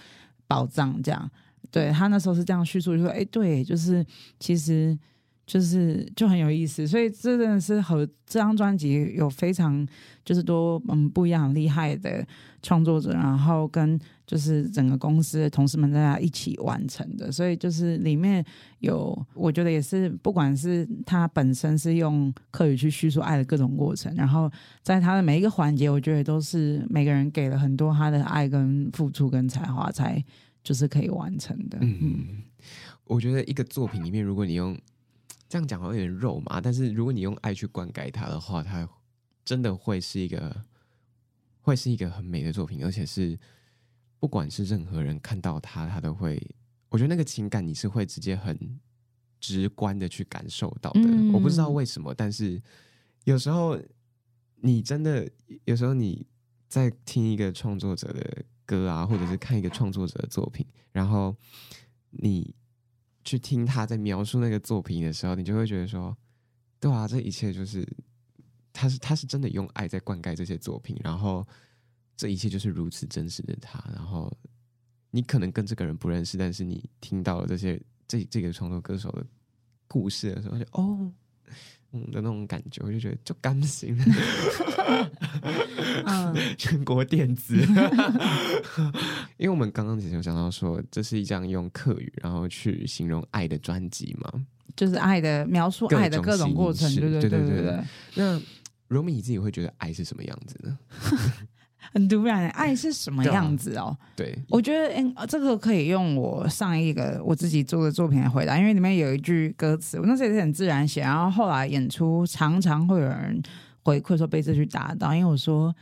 宝藏，这样。对，他那时候是这样叙述，就说：“哎，对，就是其实。”就是就很有意思，所以这真的是和这张专辑有非常就是多嗯不一样很厉害的创作者，然后跟就是整个公司的同事们大家一起完成的，所以就是里面有我觉得也是不管是他本身是用客语去叙述爱的各种过程，然后在他的每一个环节，我觉得都是每个人给了很多他的爱跟付出跟才华，才就是可以完成的。嗯，嗯。我觉得一个作品里面，如果你用这样讲好像有点肉麻，但是如果你用爱去灌溉它的话，它真的会是一个，会是一个很美的作品，而且是不管是任何人看到它，它都会，我觉得那个情感你是会直接很直观的去感受到的。嗯、我不知道为什么，但是有时候你真的，有时候你在听一个创作者的歌啊，或者是看一个创作者的作品，然后你。去听他在描述那个作品的时候，你就会觉得说，对啊，这一切就是他是他是真的用爱在灌溉这些作品，然后这一切就是如此真实的他。然后你可能跟这个人不认识，但是你听到了这些这这个创作歌手的故事的时候，就哦。嗯的那种感觉，我就觉得就甘心。全国电子，因为我们刚刚其实有讲到说，这是一张用客语然后去形容爱的专辑嘛，就是爱的描述，爱的各种过程，对对对对对，对。那柔米你自己会觉得爱是什么样子呢？很突然，爱是什么样子哦？对，我觉得，嗯，这个可以用我上一个我自己做的作品来回答，因为里面有一句歌词，我那时候也是很自然写，然后后来演出常常会有人回馈说被这句打到，因为我说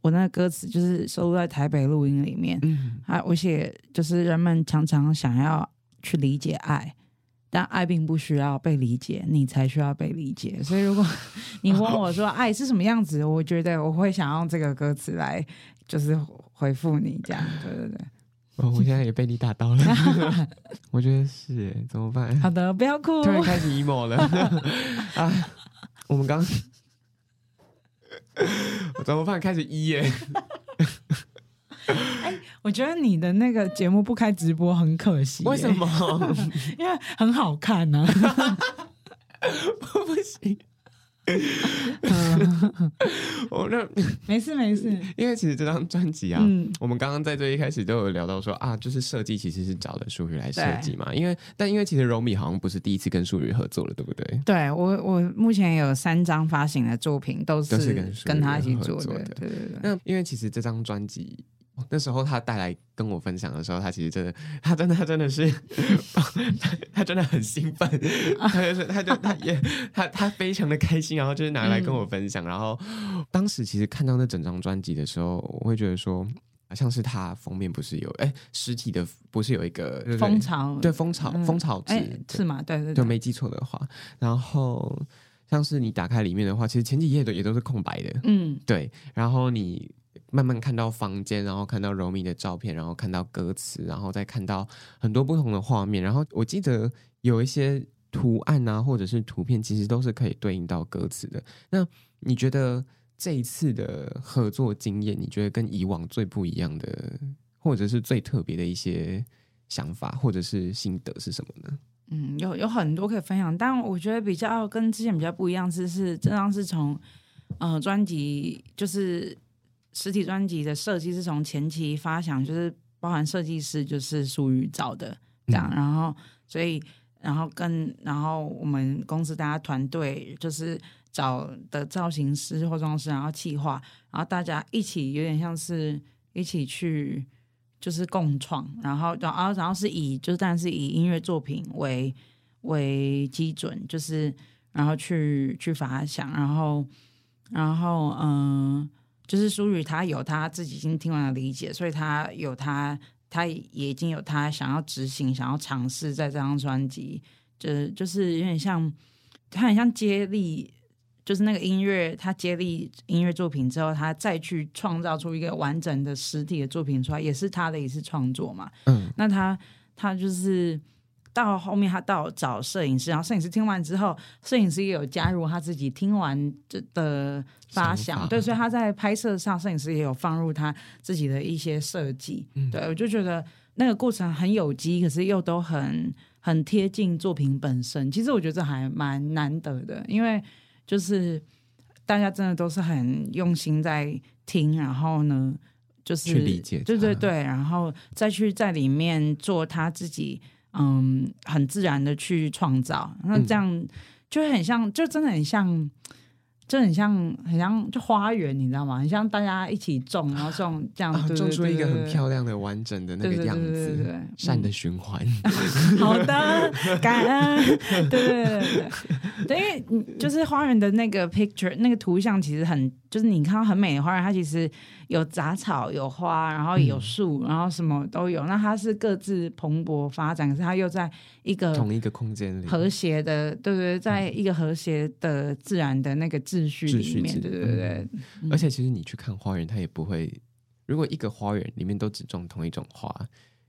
我那个歌词就是收录在台北录音里面，嗯，啊，我写就是人们常常想要去理解爱。但爱并不需要被理解，你才需要被理解。所以，如果 你问我说爱是什么样子，我觉得我会想用这个歌词来，就是回复你这样。对对对。哦，我现在也被你打到了。我觉得是，怎么办？好的，不要哭。突然开始 emo 了。啊，我们刚，怎么办？开始 E 耶。哎，我觉得你的那个节目不开直播很可惜。为什么？因为很好看呢、啊。我 不行。我那没事没事。因为其实这张专辑啊，嗯、我们刚刚在这一开始都有聊到说啊，就是设计其实是找了淑宇来设计嘛。因为但因为其实柔米好像不是第一次跟淑宇合作了，对不对？对我我目前有三张发行的作品都是，都是跟跟他一起做的。对对对。那因为其实这张专辑。那时候他带来跟我分享的时候，他其实真的，他真的，他真的是，他 他真的很兴奋，他就是，他就，他也，他他非常的开心，然后就是拿来跟我分享。嗯、然后当时其实看到那整张专辑的时候，我会觉得说，像是他封面不是有，哎，实体的不是有一个蜂巢，对，蜂巢，蜂巢纸，是吗？对对对，就没记错的话。然后像是你打开里面的话，其实前几页的也都是空白的，嗯，对。然后你。慢慢看到房间，然后看到柔米的照片，然后看到歌词，然后再看到很多不同的画面。然后我记得有一些图案啊，或者是图片，其实都是可以对应到歌词的。那你觉得这一次的合作经验，你觉得跟以往最不一样的，或者是最特别的一些想法，或者是心得是什么呢？嗯，有有很多可以分享，但我觉得比较跟之前比较不一样，是是这张是从呃专辑就是。实体专辑的设计是从前期发想，就是包含设计师就是属于找的这样，嗯、然后所以然后跟然后我们公司大家团队就是找的造型师、化妆师，然后企划，然后大家一起有点像是一起去就是共创，然后然后然后是以就是但是以音乐作品为为基准，就是然后去去发想，然后。然后嗯，就是舒宇他有他自己已经听完了理解，所以他有他他也已经有他想要执行、想要尝试在这张专辑，就是就是有点像他很像接力。就是那个音乐，他接力音乐作品之后，他再去创造出一个完整的实体的作品出来，也是他的一次创作嘛。嗯，那他他就是到后面，他到找摄影师，然后摄影师听完之后，摄影师也有加入他自己听完这的发想，想对，所以他在拍摄上，摄影师也有放入他自己的一些设计。嗯，对，我就觉得那个过程很有机，可是又都很很贴近作品本身。其实我觉得这还蛮难得的，因为。就是大家真的都是很用心在听，然后呢，就是去理解，对对对，然后再去在里面做他自己，嗯，很自然的去创造，那这样就很像，就真的很像。就很像，很像就花园，你知道吗？很像大家一起种，然后种这样，种、啊、出一个很漂亮的、完整的那个样子，对善的循环。嗯、好的，感恩。对对对对，对，因为就是花园的那个 picture，那个图像其实很。就是你看到很美的花园，它其实有杂草、有花，然后有树，嗯、然后什么都有。那它是各自蓬勃发展，可是它又在一个同一个空间里和谐的，对对，在一个和谐的自然的那个秩序里面，对对对。而且其实你去看花园，它也不会，如果一个花园里面都只种同一种花，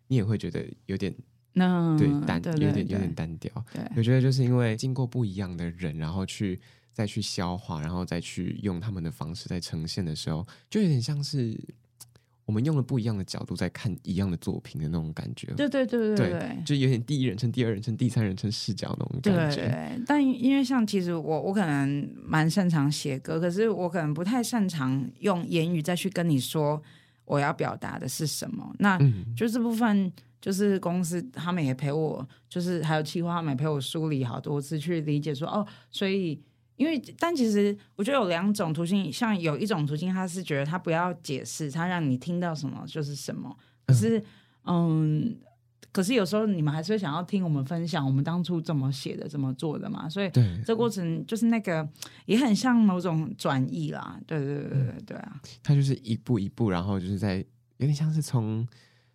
你也会觉得有点那对单，有点有点单调。对，我觉得就是因为经过不一样的人，然后去。再去消化，然后再去用他们的方式在呈现的时候，就有点像是我们用了不一样的角度在看一样的作品的那种感觉。对对对对对，就有点第一人称、第二人称、第三人称视角那种感觉。对，但因为像其实我我可能蛮擅长写歌，可是我可能不太擅长用言语再去跟你说我要表达的是什么。那就这部分就是公司他们也陪我，就是还有企划他们也陪我梳理好多次去理解说哦，所以。因为，但其实我觉得有两种途径，像有一种途径，他是觉得他不要解释，他让你听到什么就是什么。可是，嗯，嗯，可是有时候你们还是会想要听我们分享我们当初怎么写的、怎么做的嘛。所以，这过程就是那个也很像某种转译啦。对对对对对对啊！他就是一步一步，然后就是在有点像是从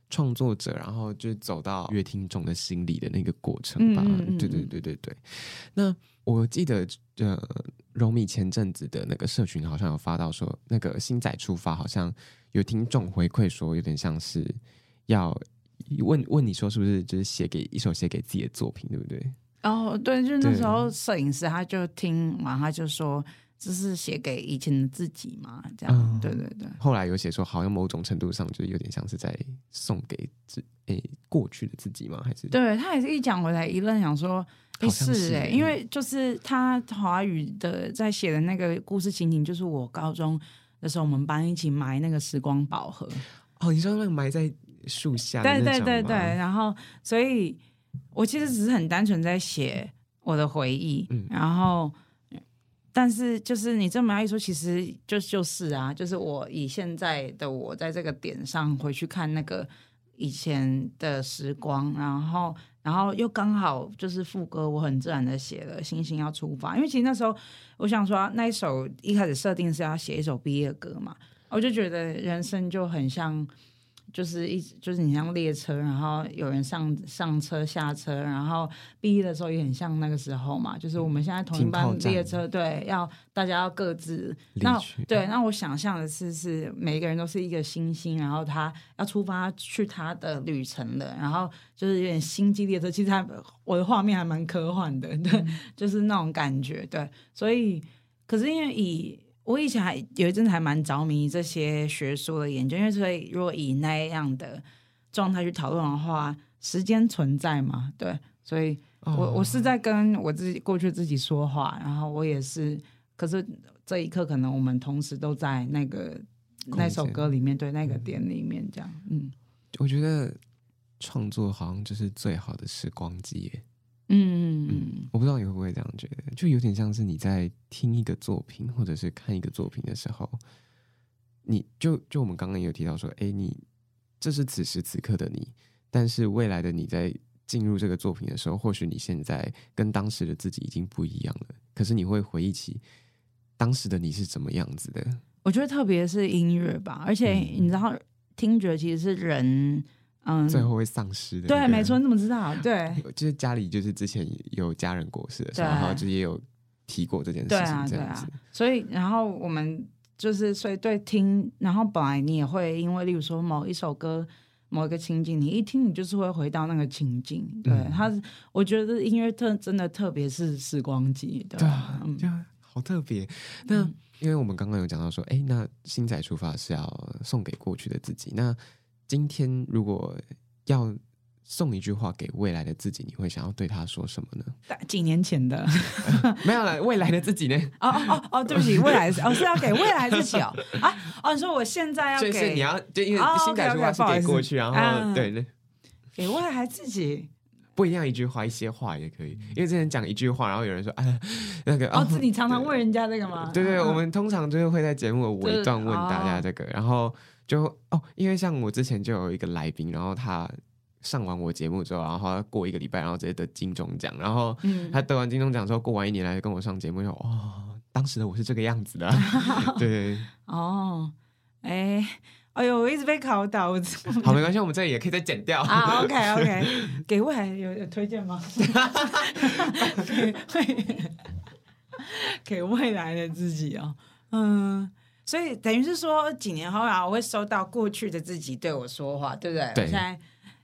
创作者，然后就走到乐听众的心里的那个过程吧。嗯嗯嗯对对对对对。那。我记得，呃，柔米前阵子的那个社群好像有发到说，那个新仔出发，好像有听众回馈说，有点像是要问问你说，是不是就是写给一首写给自己的作品，对不对？哦，对，就是那时候摄影师他就听完，他就说。这是写给以前的自己嘛？这样，嗯、对对对。后来有写说，好像某种程度上就是有点像是在送给自诶过去的自己吗？还是？对，他也是一讲回来一愣，想说，诶是诶，因为就是他华语的在写的那个故事情景，就是我高中的时候，我们班一起埋那个时光宝盒。哦，你说那个埋在树下？对对对对。然后，所以我其实只是很单纯在写我的回忆，嗯、然后。但是，就是你这么一说，其实就就是啊，就是我以现在的我在这个点上回去看那个以前的时光，然后，然后又刚好就是副歌，我很自然的写了《星星要出发》，因为其实那时候我想说那一首一开始设定是要写一首毕业歌嘛，我就觉得人生就很像。就是一直就是你像列车，然后有人上上车下车，然后毕业的时候也很像那个时候嘛。就是我们现在同一班列车，对，要大家要各自那对。那我想象的是，是每一个人都是一个星星，然后他要出发去他的旅程的，然后就是有点星际列车。其实还我的画面还蛮科幻的，对，嗯、就是那种感觉，对。所以，可是因为以我以前还有一阵子还蛮着迷这些学术的研究，因为所以如果以那样的状态去讨论的话，时间存在嘛？对，所以我、哦、我是在跟我自己过去自己说话，然后我也是，可是这一刻可能我们同时都在那个那首歌里面，对那个点里面这样。嗯，我觉得创作好像就是最好的时光机。嗯嗯，我不知道你会不会这样觉得，就有点像是你在听一个作品，或者是看一个作品的时候，你就就我们刚刚也有提到说，哎，你这是此时此刻的你，但是未来的你在进入这个作品的时候，或许你现在跟当时的自己已经不一样了，可是你会回忆起当时的你是怎么样子的？我觉得特别是音乐吧，而且你知道，嗯、听觉其实是人嗯最后会丧失的。对，没错，你怎么知道？对，就是家里就是之前有家人过世的时候，然后就也有提过这件事情，这样子。所以，然后我们就是所以对听，然后本来你也会因为，例如说某一首歌。某一个情景，你一听，你就是会回到那个情景。对，嗯、它，我觉得音乐特真的特别是时光机，对，对啊，嗯、就好特别。那、嗯、因为我们刚刚有讲到说，哎，那星仔出发是要送给过去的自己。那今天如果要。送一句话给未来的自己，你会想要对他说什么呢？几年前的、呃、没有了，未来的自己呢？哦哦哦，对不起，未来哦是要给未来自己哦 啊哦，你说我现在要给，就是你要就因为心态出发是给过去，然后、嗯、对对，给未来自己不一定要一句话，一些话也可以。因为之前讲一句话，然后有人说啊那个哦，哦，你常常问人家这个吗？对对，对，我们通常就是会在节目的尾段问大家这个，然后就哦，因为像我之前就有一个来宾，然后他。上完我节目之后，然后他过一个礼拜，然后直接得金钟奖。然后他得完金钟奖之后，过完一年来跟我上节目，说：“哦，当时的我是这个样子的。”对。哦，哎，哎呦，我一直被考倒。好，没关系，我们这里也可以再剪掉。啊，OK，OK。给未来有有推荐吗？给未来的自己哦。嗯，所以等于是说，几年后啊，我会收到过去的自己对我说话，对不对？对。现在。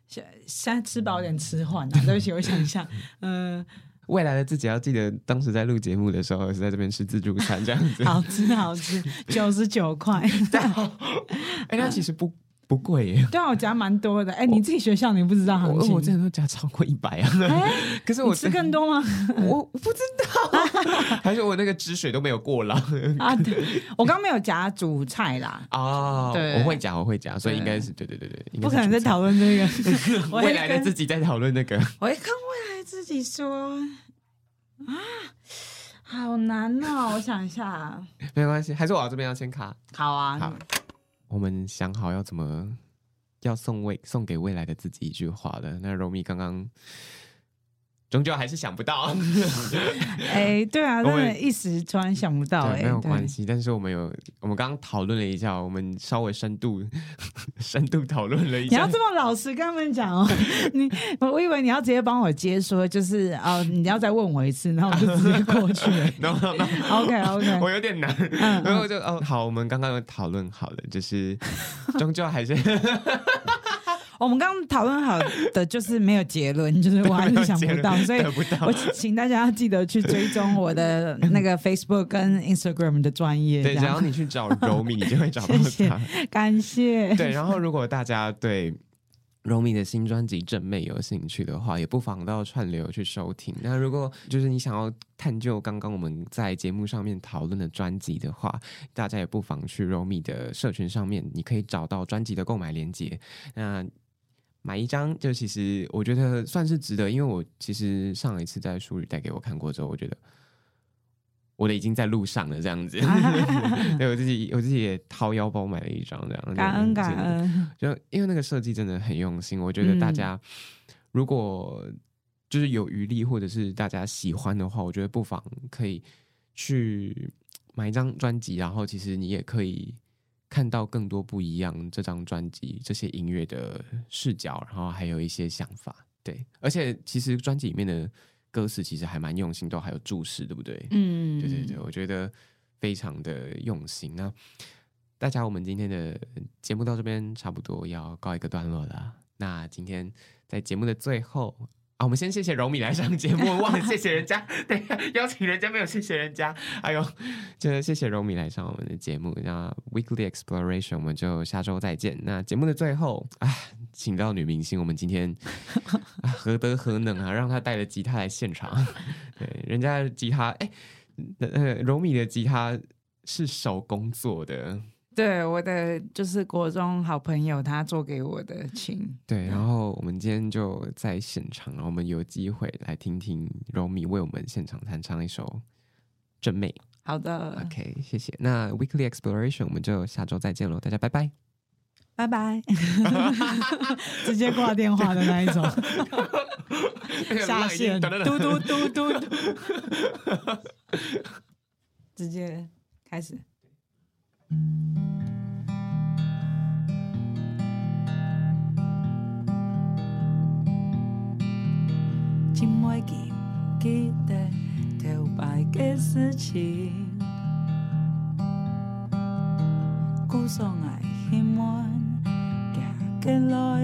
现现在吃饱有点迟缓啊，对不起，我想一下，嗯，未来的自己要记得，当时在录节目的时候是在这边吃自助餐，这样子，好吃好吃，九十九块，哎，那其实不。不贵耶，对啊，我夹蛮多的。哎，你自己学校你不知道行情？我真的都夹超过一百啊。可是我吃更多吗？我 我不知道，还是我那个汁水都没有过了啊？对，我刚没有夹主菜啦。哦，对，我会夹，我会夹，所以应该是对对对对。不可能在讨论这个，未来的自己在讨论那个。我会跟未来自己说啊，好难哦，我想一下。没关系，还是我这边要先卡。好啊，好。我们想好要怎么要送未送给未来的自己一句话了。那 Romi 刚刚终究还是想不到。哎、欸，对啊，真的，一时突然想不到、欸。哎，没有关系。但是我们有，我们刚刚讨论了一下，我们稍微深度 深度讨论了一下。你要这么老实跟他们讲哦？你我以为你要直接帮我接说，就是哦，你要再问我一次，然后我就直接过去了。no no no。OK OK，我有点难。嗯、然后就哦，好，我们刚刚有讨论好了，就是终究还是。我们刚刚讨论好的就是没有结论，就是我还是想不到，所以我请大家要记得去追踪我的那个 Facebook 跟 Instagram 的专业。对，只要你去找柔米，你就会找到 他。谢谢，感谢。对，然后如果大家对柔米的新专辑《正妹》有兴趣的话，也不妨到串流去收听。那如果就是你想要探究刚刚我们在节目上面讨论的专辑的话，大家也不妨去柔米的社群上面，你可以找到专辑的购买链接。那买一张，就其实我觉得算是值得，因为我其实上一次在淑宇带给我看过之后，我觉得我的已经在路上了，这样子。对，我自己我自己也掏腰包买了一张，这样。感恩感恩。就因为那个设计真的很用心，我觉得大家如果就是有余力或者是大家喜欢的话，我觉得不妨可以去买一张专辑，然后其实你也可以。看到更多不一样这张专辑这些音乐的视角，然后还有一些想法，对，而且其实专辑里面的歌词其实还蛮用心，都还有注释，对不对？嗯，对对对，我觉得非常的用心。那大家，我们今天的节目到这边差不多要告一个段落了。那今天在节目的最后。我们先谢谢柔米来上节目，忘了谢谢人家，对，邀请人家没有谢谢人家，哎呦，就谢谢柔米来上我们的节目。那 Weekly Exploration，我们就下周再见。那节目的最后，啊，请到女明星，我们今天、啊、何德何能啊，让她带着吉他来现场？对，人家的吉他，哎，呃，柔米的吉他是手工做的。对，我的就是国中好朋友，他做给我的琴。对，然后我们今天就在现场，然后我们有机会来听听 Romi 为我们现场弹唱一首《真美》。好的，OK，谢谢。那 Weekly Exploration，我们就下周再见喽，大家拜拜，拜拜，直接挂电话的那一种，下线，嘟嘟嘟嘟 嘟，直接。开始。今晚记记得头摆的事情，故送爱希望嫁给来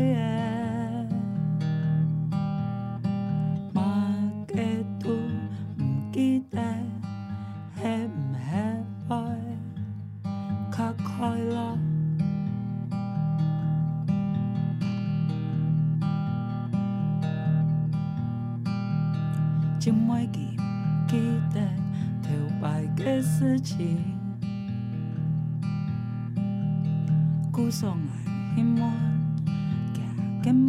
始，姑蘇危險灣，夾緊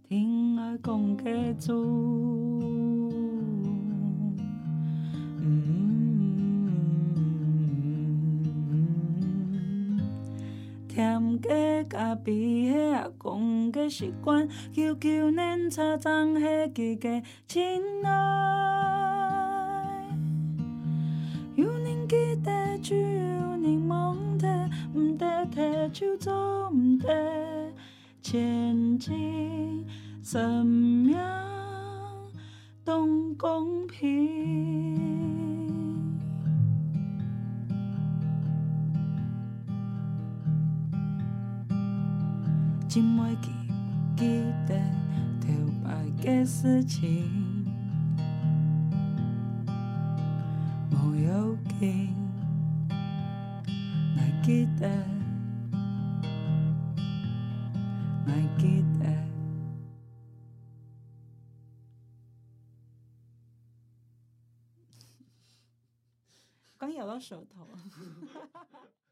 听爱讲个主。甜个咖啡，阿公个习惯，久久年茶长下几个亲爱，有人记得就有人忘得，唔得提就走。的前进，生命都公平。今晚记记得头摆个事情，没有紧，还记得。舌头。